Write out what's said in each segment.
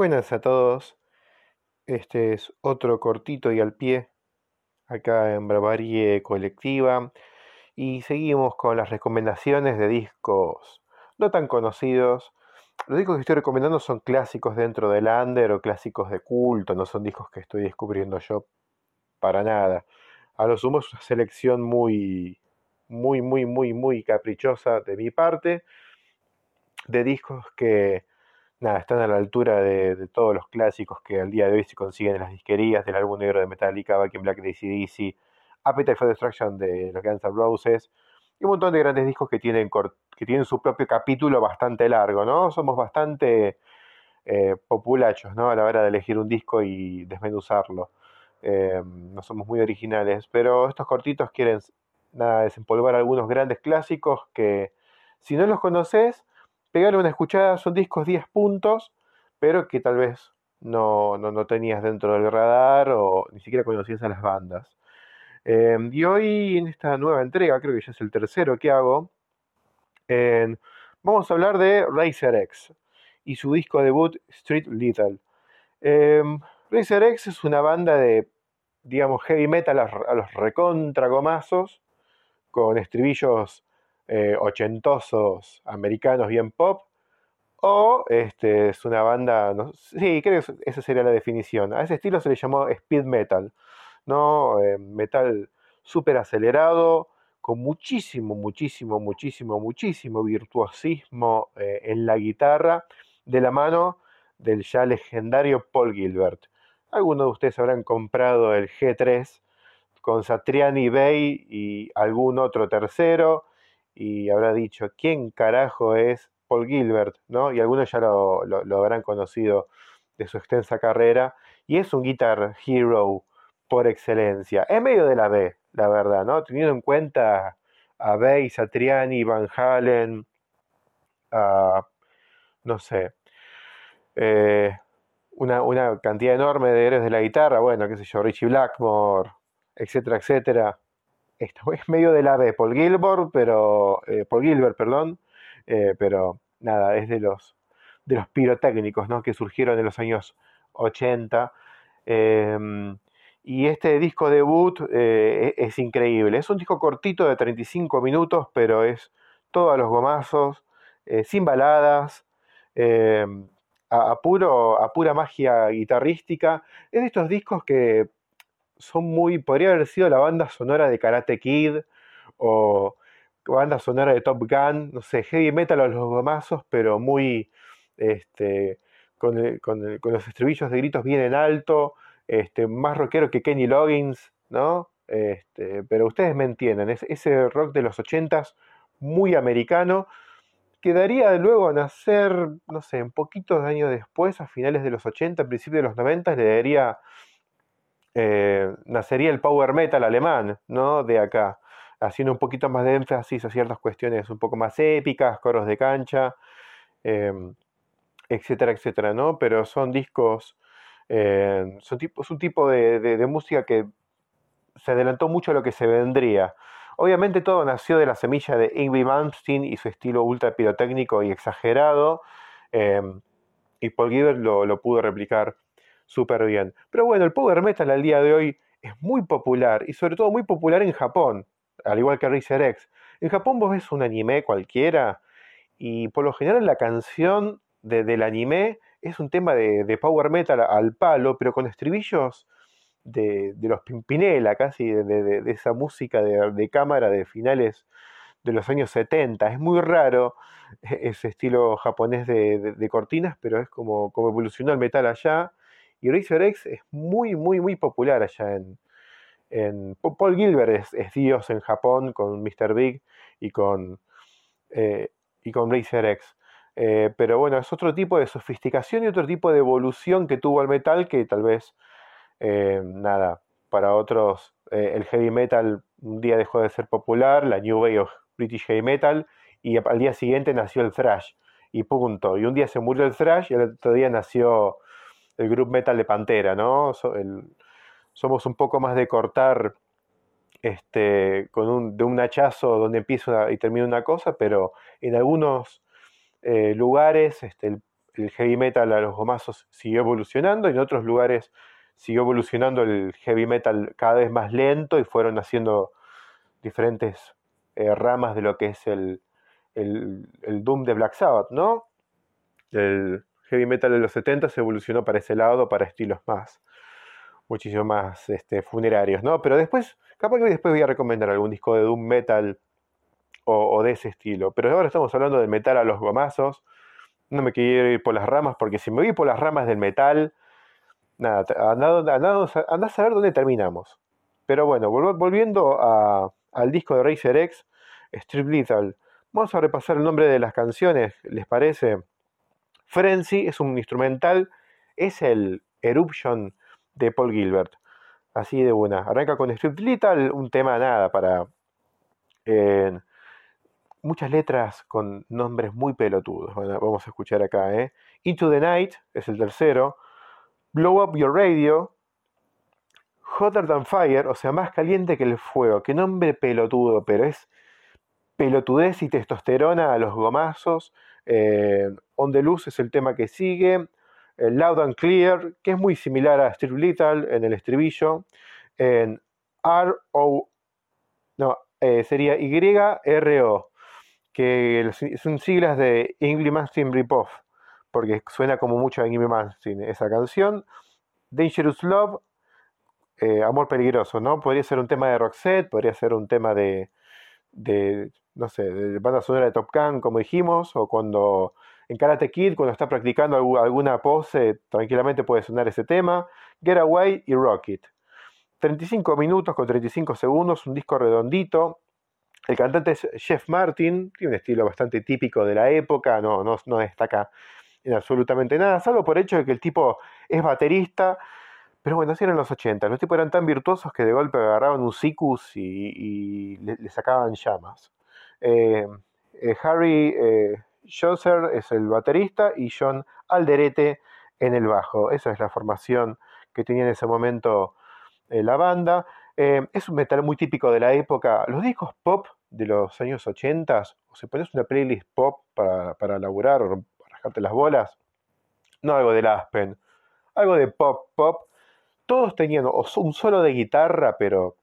Buenas a todos. Este es otro cortito y al pie acá en Bravarie Colectiva y seguimos con las recomendaciones de discos no tan conocidos. Los discos que estoy recomendando son clásicos dentro del under o clásicos de culto, no son discos que estoy descubriendo yo para nada. A lo sumo es una selección muy, muy, muy, muy, muy caprichosa de mi parte de discos que nada, están a la altura de, todos los clásicos que al día de hoy se consiguen en las disquerías, del álbum negro de Metallica, Back in Black de ACDC, Appetite for Destruction de los Guns N' Roses, y un montón de grandes discos que tienen, que tienen su propio capítulo bastante largo, ¿no? Somos bastante eh, populachos, ¿no? A la hora de elegir un disco y desmenuzarlo. Eh, no somos muy originales, pero estos cortitos quieren nada, desempolvar algunos grandes clásicos que si no los conoces, pegarle una escuchada, son discos 10 puntos, pero que tal vez no, no, tenías dentro del radar o ni siquiera conocías a las bandas. Em, y hoy en esta nueva entrega, creo que ya es el tercero que hago, vamos a hablar de Razer X y su disco debut Street Little. Em, Razer X es una banda de, digamos, heavy metal a, a los recontragomazos, con estribillos eh, ochentosos americanos bien pop, o este, es una banda, sí, creo que esa sería la definición. A ese estilo se le llamó speed metal, ¿no? Eh, metal súper acelerado, con muchísimo, muchísimo, muchísimo, muchísimo virtuosismo eh, en la guitarra, de la mano del ya legendario Paul Gilbert. Algunos de ustedes habrán comprado el G3 con Satriani Bay y algún otro tercero y habrá dicho, ¿quién carajo es Paul Gilbert? ¿no? Y algunos ya lo, habrán conocido de su extensa carrera. Y es un guitar hero por excelencia. Es medio de la B, la verdad, ¿no? Teniendo en cuenta a Bass, a Triani, Van Halen, a, no sé, eh, una, una, cantidad enorme de héroes de la guitarra, bueno, qué sé yo, Richie Blackmore, etcétera, etcétera esto es medio de la B, Paul Gilbert, pero eh, Paul Gilbert, perdón, eh, pero nada, es de los de los pirotécnicos, ¿no? Que surgieron en los años 80. Em, y este disco debut eh, e-, es, increíble. Es un disco cortito de 35 minutos, pero es todo a los gomazos, sin baladas, em, a, puro, a pura magia guitarrística. Es de estos discos que son muy, podría haber sido la banda sonora de Karate Kid o banda sonora de Top Gun, no sé, heavy metal a los gomazos, pero muy, este, con, los estribillos de gritos bien en alto, este, más rockero que Kenny Loggins, ¿no? Este, pero ustedes me entienden, es ese rock de los ochentas muy americano, quedaría luego a nacer, no sé, un poquitos años después, a finales de los 80, principios de los 90, le daría eh, nacería el power metal alemán, ¿no? De acá, haciendo un poquito más de énfasis a ciertas cuestiones un poco más épicas, coros de cancha, em, etcétera, etcétera, ¿no? Pero son discos, eh, son es un tipo de, música que se adelantó mucho a lo que se vendría. Obviamente todo nació de la semilla de Ingrid Malmsteen y su estilo ultra pirotécnico y exagerado, em, y Paul Giver lo pudo replicar súper bien. Pero bueno, el power metal al día de hoy es muy popular y sobre todo muy popular en Japón, al igual que Razer X. En Japón vos ves un anime cualquiera y por lo general la canción del anime es un tema de, power metal al palo, pero con estribillos de, los Pimpinela, casi de, esa música de, cámara de finales de los años 70. Es muy raro ese estilo japonés de, cortinas, pero es como, como evolucionó el metal allá y Razor X es muy, muy, muy popular allá en, Paul Gilbert es, Dios en Japón con Mr. Big y con, eh, y con X. Eh, pero bueno, es otro tipo de sofisticación y otro tipo de evolución que tuvo el metal que tal vez, eh, nada, para otros el heavy metal un día dejó de ser popular, la New Wave of British Heavy Metal, y al día siguiente nació el thrash, y punto. Y un día se murió el thrash y el otro día nació el group metal de Pantera, ¿no? somos un poco más de cortar este, con un, de un hachazo donde empieza y termina una cosa, pero en algunos eh, lugares este, el heavy metal a los gomazos siguió evolucionando y en otros lugares siguió evolucionando el heavy metal cada vez más lento y fueron haciendo diferentes eh, ramas de lo que es el, el, Doom de Black Sabbath, ¿no? El heavy metal de los 70 se evolucionó para ese lado, para estilos más, muchísimo más este, funerarios, ¿no? Pero después, capaz que después voy a recomendar algún disco de Doom Metal o, de ese estilo. Pero ahora estamos hablando del metal a los gomazos. No me quiero ir por las ramas, porque si me voy por las ramas del metal, nada, andás a saber dónde terminamos. Pero bueno, volviendo al disco de Razer X, Strip Lethal. Vamos a repasar el nombre de las canciones, ¿les parece? Frenzy es un instrumental, es el Eruption de Paul Gilbert. Así de una. Arranca con Strip Lethal, un tema nada para. Eh, muchas letras con nombres muy pelotudos. vamos a escuchar acá. ¿eh? Into the Night es el tercero. Blow Up Your Radio. Hotter Than Fire, o sea, más caliente que el fuego. Qué nombre pelotudo, pero es pelotudez y testosterona a los gomazos. Eh, On the Luz es el tema que sigue. Eh, Loud and Clear, que es muy similar a Strip Little en el estribillo. En R-O, no, eh, sería Y-R-O, que son siglas de Ingrid Mastin Ripoff, porque suena como mucho a Ingrid Mastin esa canción. Dangerous Love, Amor Peligroso, ¿no? Podría ser un tema de Roxette, podría ser un tema de no sé, de banda sonora de Top Gun, como dijimos, o cuando en Karate Kid, cuando está practicando alguna pose, tranquilamente puede sonar ese tema. Get Away y Rocket. 35 minutos con 35 segundos, un disco redondito. El cantante es Jeff Martin, tiene un estilo bastante típico de la época, no, no, destaca en absolutamente nada, salvo por el hecho de que el tipo es baterista pero bueno, así eran los 80. Los tipos eran tan virtuosos que de golpe agarraban un sicus y, le, sacaban llamas. Eh, eh, Harry eh, es el baterista y John Alderete en el bajo. Esa es la formación que tenía en ese momento la banda. es un metal muy típico de la época. Los discos pop de los años 80, o si pones una playlist pop para, para laburar o para rajarte las bolas, no algo de Aspen, algo de pop, pop, todos tenían un solo de guitarra, pero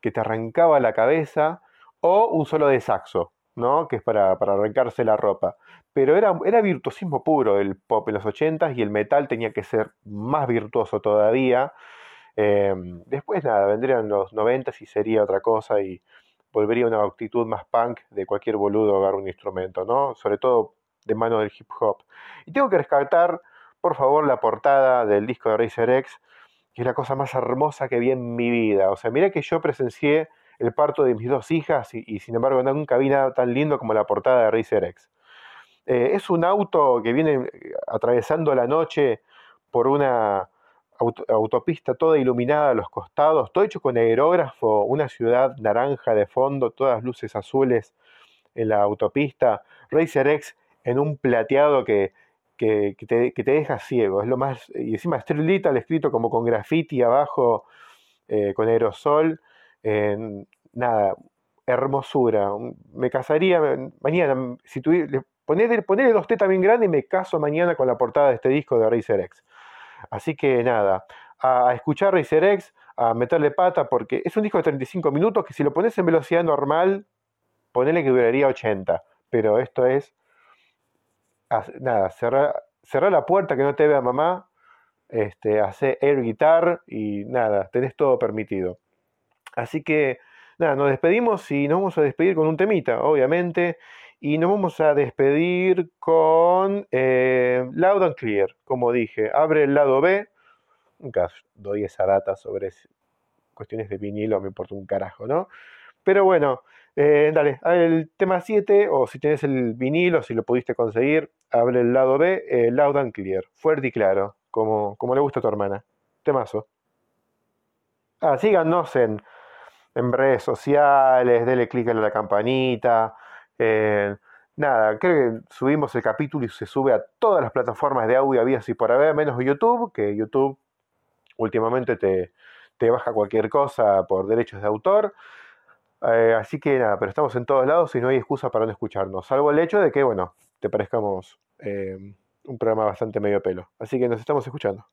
que te arrancaba la cabeza, o un solo de saxo, ¿no? Que es para, arrancarse la ropa. Pero era, era virtuosismo puro el pop en los 80s y el metal tenía que ser más virtuoso todavía. Em, después nada, vendrían los 90s y sería otra cosa y volvería una actitud más punk de cualquier boludo agarrar un instrumento, ¿no? Sobre todo de mano del hip hop. Y tengo que rescatar por favor la portada del disco de Racer X, que es la cosa más hermosa que vi en mi vida. O sea, mira que yo presencié el parto de mis dos hijas y, sin embargo nunca vi nada tan lindo como la portada de Racer X. Eh, es un auto que viene eh, atravesando la noche por una autopista toda iluminada a los costados, todo hecho con aerógrafo, una ciudad naranja de fondo, todas luces azules en la autopista, Racer X en un plateado que, que, te, deja ciego. Es lo más. Y encima Street al escrito como con graffiti abajo, eh, con aerosol. Nada, hermosura. Me casaría mañana. Si tuviera, ponerle dos tetas bien grandes y me caso mañana con la portada de este disco de Racer X. Así que nada, a, escuchar Racer X, a meterle pata, porque es un disco de 35 minutos que si lo pones en velocidad normal, ponele que duraría 80. Pero esto es nada, cerrar, la puerta que no te vea mamá, este, hacer air guitar y nada, tenés todo permitido. Así que nada, nos despedimos y nos vamos a despedir con un temita, obviamente, y nos vamos a despedir con eh, Loud and Clear, como dije, abre el lado B, nunca doy esa data sobre cuestiones de vinilo, me importa un carajo, ¿no? Pero bueno, eh, dale, el tema 7, o si tienes el vinilo, si lo pudiste conseguir, abre el lado B, eh, loud and clear, fuerte y claro, como, como le gusta a tu hermana. Temazo. Ah, síganos en, en redes sociales, denle clic a la campanita. Eh, nada, creo que subimos el capítulo y se sube a todas las plataformas de audio, había así por haber, menos YouTube, que YouTube últimamente te, te baja cualquier cosa por derechos de autor. Eh, así que nada, pero estamos en todos lados y no hay excusa para no escucharnos, salvo el hecho de que, bueno, te parezcamos eh, un programa bastante medio pelo. Así que nos estamos escuchando.